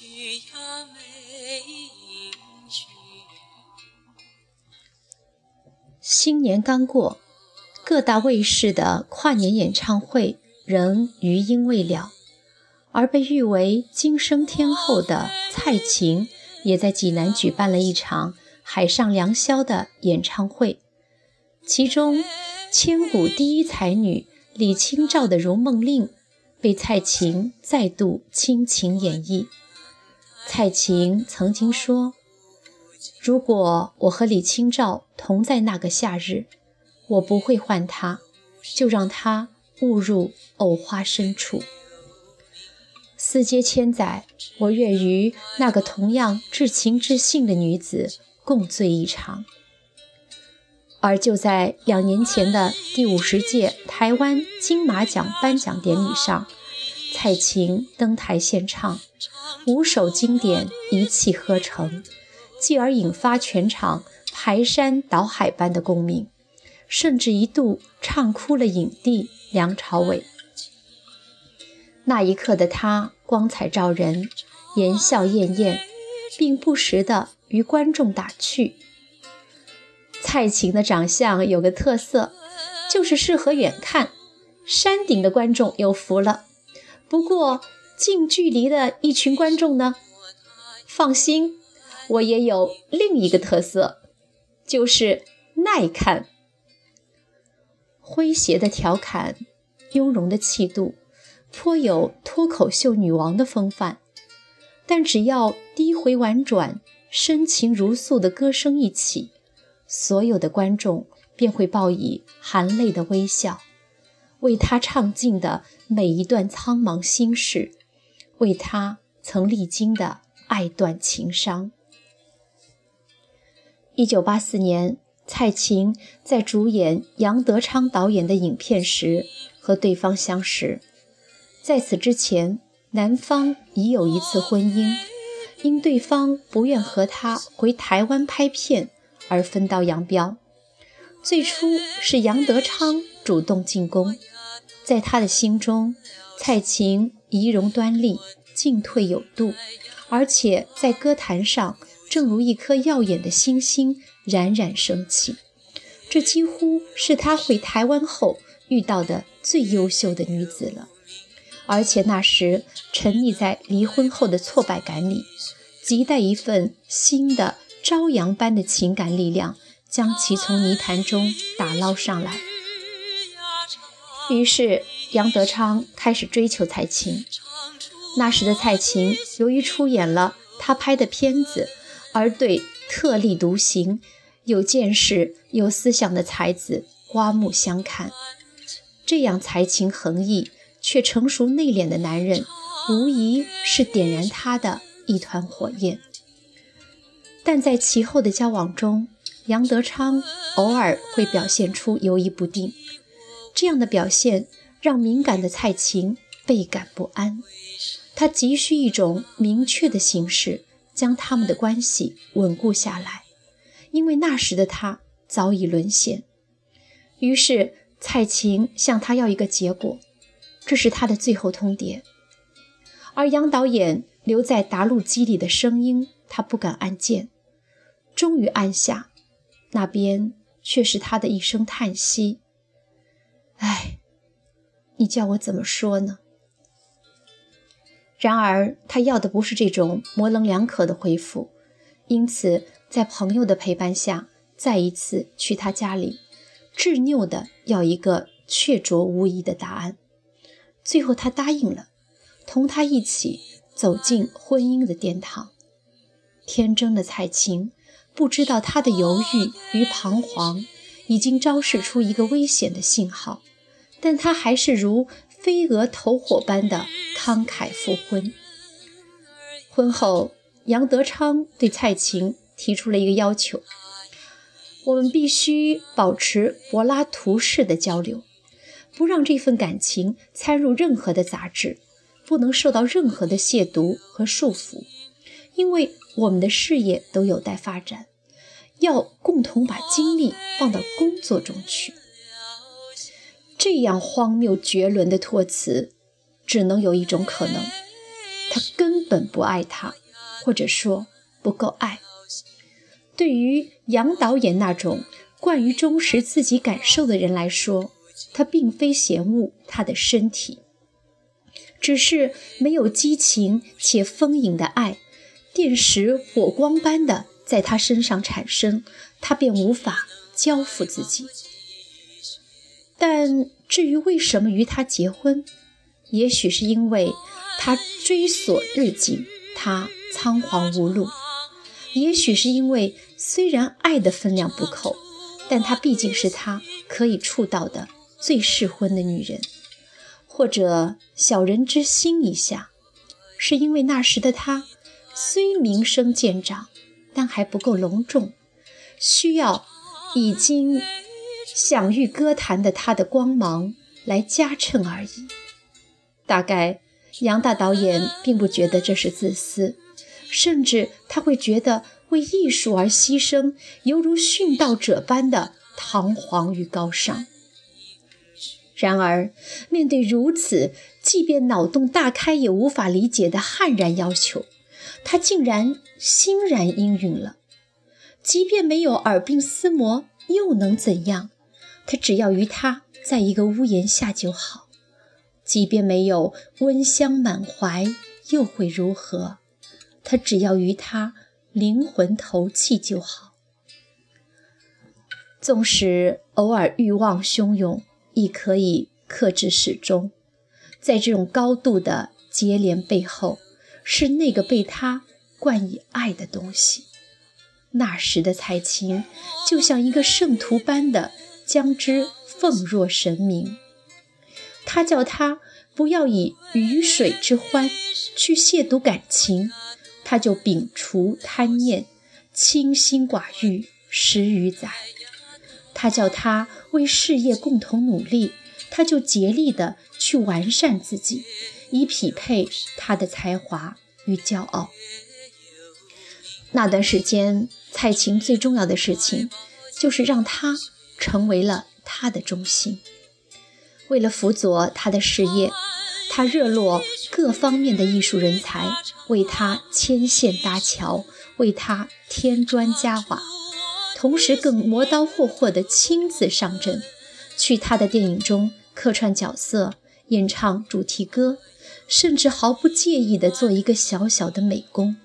去呀没音讯。新年刚过，各大卫视的跨年演唱会仍余音未了，而被誉为“今生天后”的蔡琴，也在济南举办了一场“海上良宵”的演唱会。其中，千古第一才女李清照的《如梦令》被蔡琴再度倾情演绎。蔡琴曾经说：“如果我和李清照同在那个夏日，我不会换她，就让她误入藕花深处。四阶千载，我愿与那个同样至情至性的女子共醉一场。”而就在两年前的第五十届台湾金马奖颁奖典礼上，蔡琴登台献唱五首经典，一气呵成，继而引发全场排山倒海般的共鸣，甚至一度唱哭了影帝梁朝伟。那一刻的他光彩照人，言笑晏晏，并不时地与观众打趣。蔡琴的长相有个特色，就是适合远看，山顶的观众有福了。不过近距离的一群观众呢，放心，我也有另一个特色，就是耐看。诙谐的调侃，雍容的气度，颇有脱口秀女王的风范。但只要低回婉转、深情如诉的歌声一起。所有的观众便会报以含泪的微笑，为他唱尽的每一段苍茫心事，为他曾历经的爱断情伤。一九八四年，蔡琴在主演杨德昌导演的影片时和对方相识，在此之前，男方已有一次婚姻，因对方不愿和他回台湾拍片。而分道扬镳。最初是杨德昌主动进攻，在他的心中，蔡琴仪容端丽，进退有度，而且在歌坛上正如一颗耀眼的星星冉冉升起。这几乎是他回台湾后遇到的最优秀的女子了。而且那时沉溺在离婚后的挫败感里，亟待一份新的。朝阳般的情感力量将其从泥潭中打捞上来。于是杨德昌开始追求蔡琴。那时的蔡琴由于出演了他拍的片子，而对特立独行、有见识、有思想的才子刮目相看。这样才情横溢却成熟内敛的男人，无疑是点燃他的一团火焰。但在其后的交往中，杨德昌偶尔会表现出犹疑不定，这样的表现让敏感的蔡琴倍感不安。他急需一种明确的形式，将他们的关系稳固下来，因为那时的他早已沦陷。于是，蔡琴向他要一个结果，这是他的最后通牒。而杨导演留在答录机里的声音，他不敢按键。终于按下，那边却是他的一声叹息：“哎，你叫我怎么说呢？”然而，他要的不是这种模棱两可的回复，因此，在朋友的陪伴下，再一次去他家里，执拗地要一个确凿无疑的答案。最后，他答应了，同他一起走进婚姻的殿堂。天真的蔡琴。不知道他的犹豫与彷徨已经昭示出一个危险的信号，但他还是如飞蛾投火般的慷慨复婚。婚后，杨德昌对蔡琴提出了一个要求：我们必须保持柏拉图式的交流，不让这份感情掺入任何的杂质，不能受到任何的亵渎和束缚，因为我们的事业都有待发展。要共同把精力放到工作中去。这样荒谬绝伦的托词，只能有一种可能：他根本不爱她，或者说不够爱。对于杨导演那种惯于忠实自己感受的人来说，他并非嫌恶他的身体，只是没有激情且丰盈的爱，电石火光般的在他身上产生，他便无法交付自己。但至于为什么与他结婚，也许是因为他追索日紧，他仓皇无路。也许是因为，虽然爱的分量不够，但她毕竟是他可以触到的最适婚的女人；或者小人之心一下，是因为那时的他虽名声渐长，但还不够隆重，需要已经享誉歌坛的他的光芒来加衬而已。大概杨大导演并不觉得这是自私。甚至他会觉得为艺术而牺牲，犹如殉道者般的堂皇与高尚。然而，面对如此即便脑洞大开也无法理解的悍然要求，他竟然欣然应允了。即便没有耳鬓厮磨，又能怎样？他只要与他在一个屋檐下就好。即便没有温香满怀，又会如何？他只要与他灵魂投契就好，纵使偶尔欲望汹涌，亦可以克制始终。在这种高度的接连背后，是那个被他冠以爱的东西。那时的蔡琴，就像一个圣徒般的将之奉若神明。他叫他不要以鱼水之欢去亵渎感情。他就摒除贪念，清心寡欲十余载。他叫他为事业共同努力，他就竭力的去完善自己，以匹配他的才华与骄傲。那段时间，蔡琴最重要的事情，就是让他成为了他的中心。为了辅佐他的事业。他热络各方面的艺术人才，为他牵线搭桥，为他添砖加瓦，同时更磨刀霍霍地亲自上阵，去他的电影中客串角色，演唱主题歌，甚至毫不介意地做一个小小的美工。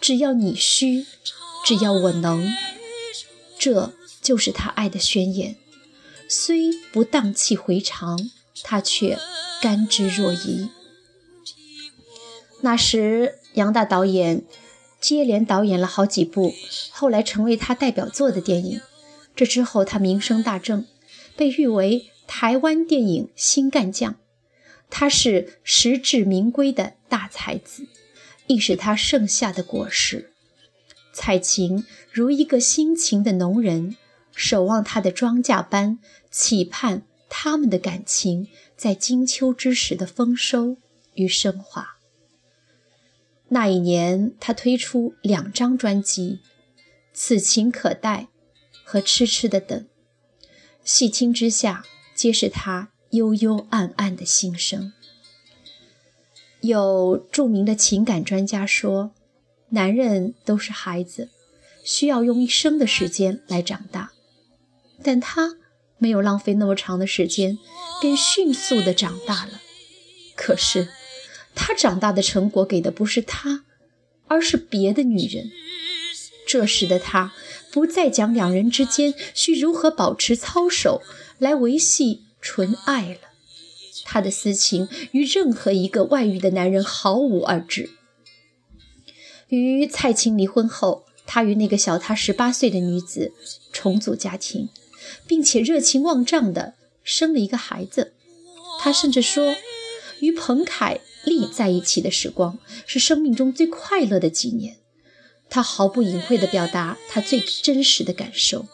只要你需，只要我能，这就是他爱的宣言。虽不荡气回肠，他却。甘之若饴。那时，杨大导演接连导演了好几部，后来成为他代表作的电影。这之后，他名声大振，被誉为台湾电影新干将。他是实至名归的大才子，亦是他剩下的果实。蔡琴如一个辛勤的农人，守望他的庄稼般，期盼他们的感情。在金秋之时的丰收与升华。那一年，他推出两张专辑，《此情可待》和《痴痴的等》，细听之下，皆是他幽幽暗暗的心声。有著名的情感专家说，男人都是孩子，需要用一生的时间来长大，但他。没有浪费那么长的时间，便迅速的长大了。可是，他长大的成果给的不是他，而是别的女人。这时的他不再讲两人之间需如何保持操守来维系纯爱了。他的私情与任何一个外遇的男人毫无二致。与蔡琴离婚后，他与那个小他十八岁的女子重组家庭。并且热情旺胀地生了一个孩子。他甚至说，与彭凯丽在一起的时光是生命中最快乐的几年。他毫不隐晦地表达他最真实的感受。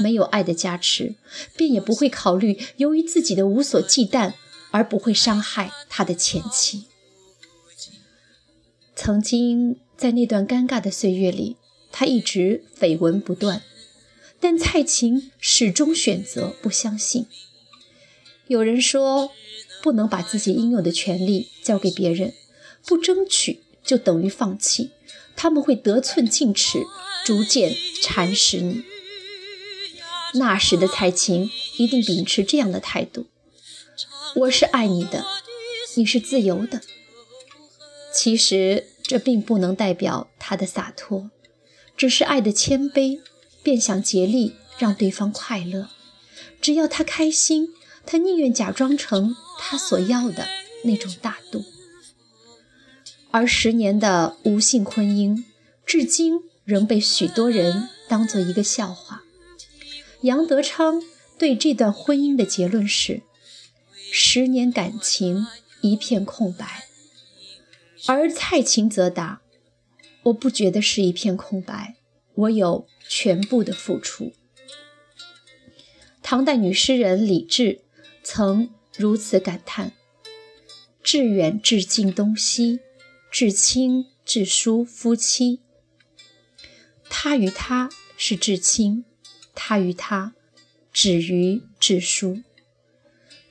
没有爱的加持，便也不会考虑由于自己的无所忌惮而不会伤害他的前妻。曾经在那段尴尬的岁月里，他一直绯闻不断，但蔡琴始终选择不相信。有人说，不能把自己应有的权利交给别人，不争取就等于放弃，他们会得寸进尺，逐渐蚕食你。那时的蔡琴一定秉持这样的态度：我是爱你的，你是自由的。其实这并不能代表他的洒脱。只是爱的谦卑，便想竭力让对方快乐。只要他开心，他宁愿假装成他所要的那种大度。而十年的无性婚姻，至今仍被许多人当做一个笑话。杨德昌对这段婚姻的结论是：十年感情一片空白。而蔡琴则答。我不觉得是一片空白，我有全部的付出。唐代女诗人李治曾如此感叹：“至远至近东西，至亲至疏夫妻。他与他是至亲，他与他止于至疏。”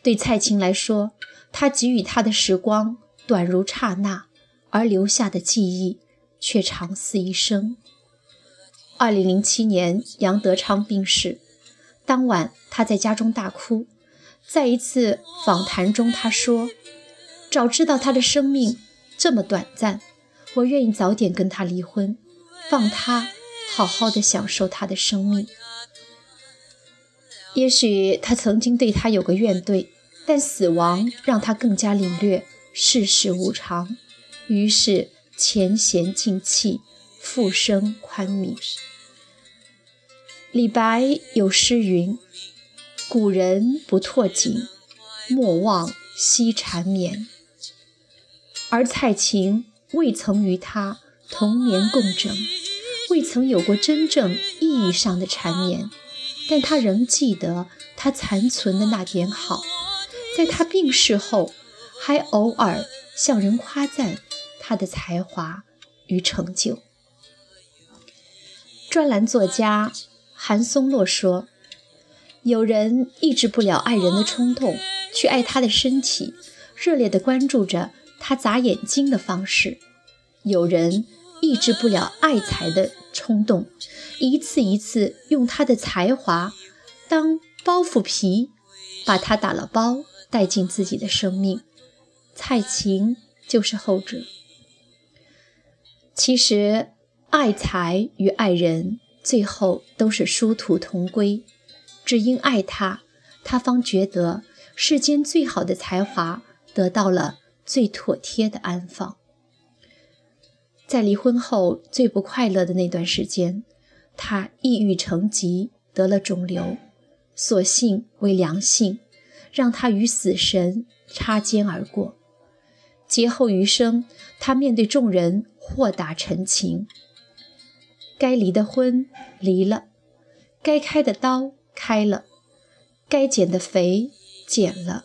对蔡琴来说，他给予她的时光短如刹那，而留下的记忆。却长似一生。二零零七年，杨德昌病逝，当晚他在家中大哭。在一次访谈中，他说：“早知道他的生命这么短暂，我愿意早点跟他离婚，放他好好的享受他的生命。也许他曾经对他有个怨怼，但死亡让他更加领略世事无常，于是。”前贤尽弃，复生宽悯。李白有诗云：“古人不拓锦，莫忘惜缠绵。”而蔡琴未曾与他同眠共枕，未曾有过真正意义上的缠绵，但他仍记得他残存的那点好，在他病逝后，还偶尔向人夸赞。他的才华与成就。专栏作家韩松洛说：“有人抑制不了爱人的冲动，去爱他的身体，热烈地关注着他眨眼睛的方式；有人抑制不了爱财的冲动，一次一次用他的才华当包袱皮，把他打了包，带进自己的生命。蔡琴就是后者。”其实，爱财与爱人最后都是殊途同归。只因爱他，他方觉得世间最好的才华得到了最妥帖的安放。在离婚后最不快乐的那段时间，他抑郁成疾，得了肿瘤，所幸为良性，让他与死神擦肩而过。劫后余生，他面对众人。豁达陈情，该离的婚离了，该开的刀开了，该减的肥减了，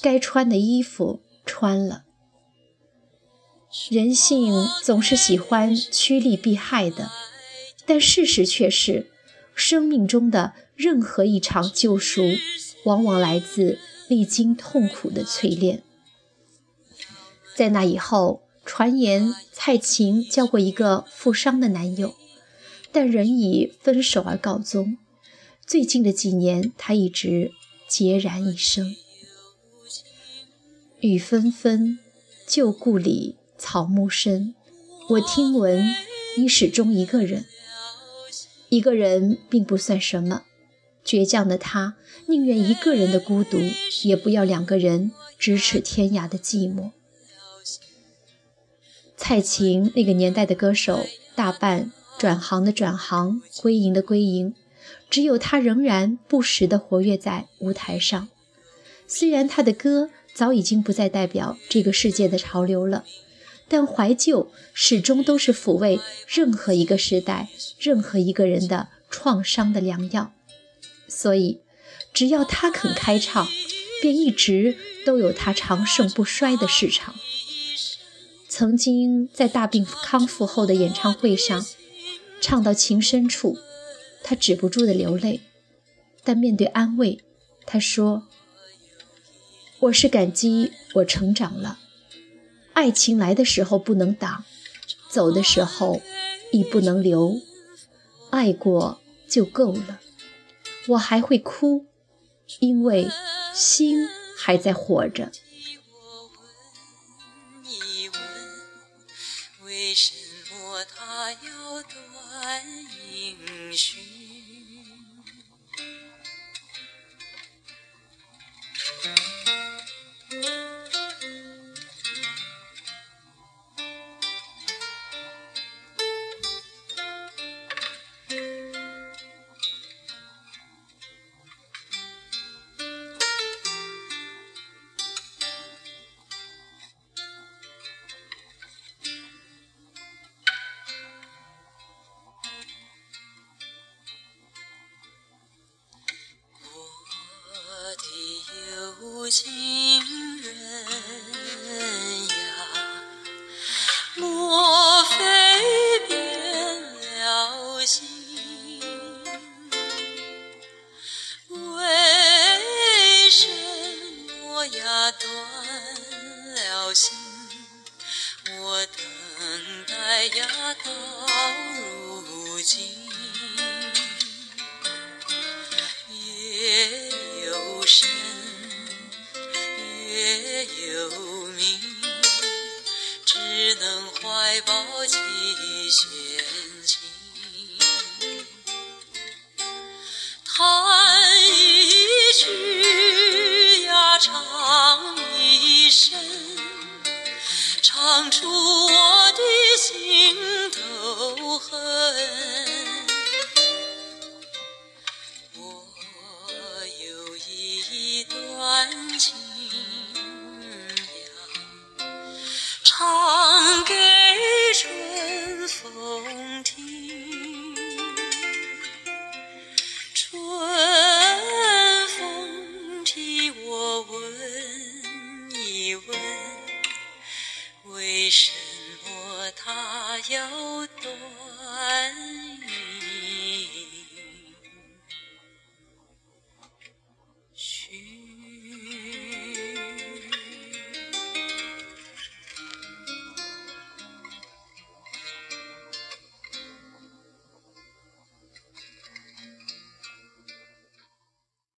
该穿的衣服穿了。人性总是喜欢趋利避害的，但事实却是，生命中的任何一场救赎，往往来自历经痛苦的淬炼。在那以后。传言蔡琴交过一个富商的男友，但仍以分手而告终。最近的几年，她一直孑然一身。雨纷纷，旧故里草木深。我听闻你始终一个人，一个人并不算什么。倔强的他，宁愿一个人的孤独，也不要两个人咫尺天涯的寂寞。蔡琴那个年代的歌手，大半转行的转行，归隐的归隐，只有她仍然不时地活跃在舞台上。虽然她的歌早已经不再代表这个世界的潮流了，但怀旧始终都是抚慰任何一个时代、任何一个人的创伤的良药。所以，只要她肯开唱，便一直都有她长盛不衰的市场。曾经在大病康复后的演唱会上，唱到情深处，他止不住的流泪。但面对安慰，他说：“我是感激我成长了。爱情来的时候不能挡，走的时候亦不能留。爱过就够了。我还会哭，因为心还在活着。”么心。能怀抱几弦琴，弹一曲呀，唱一声。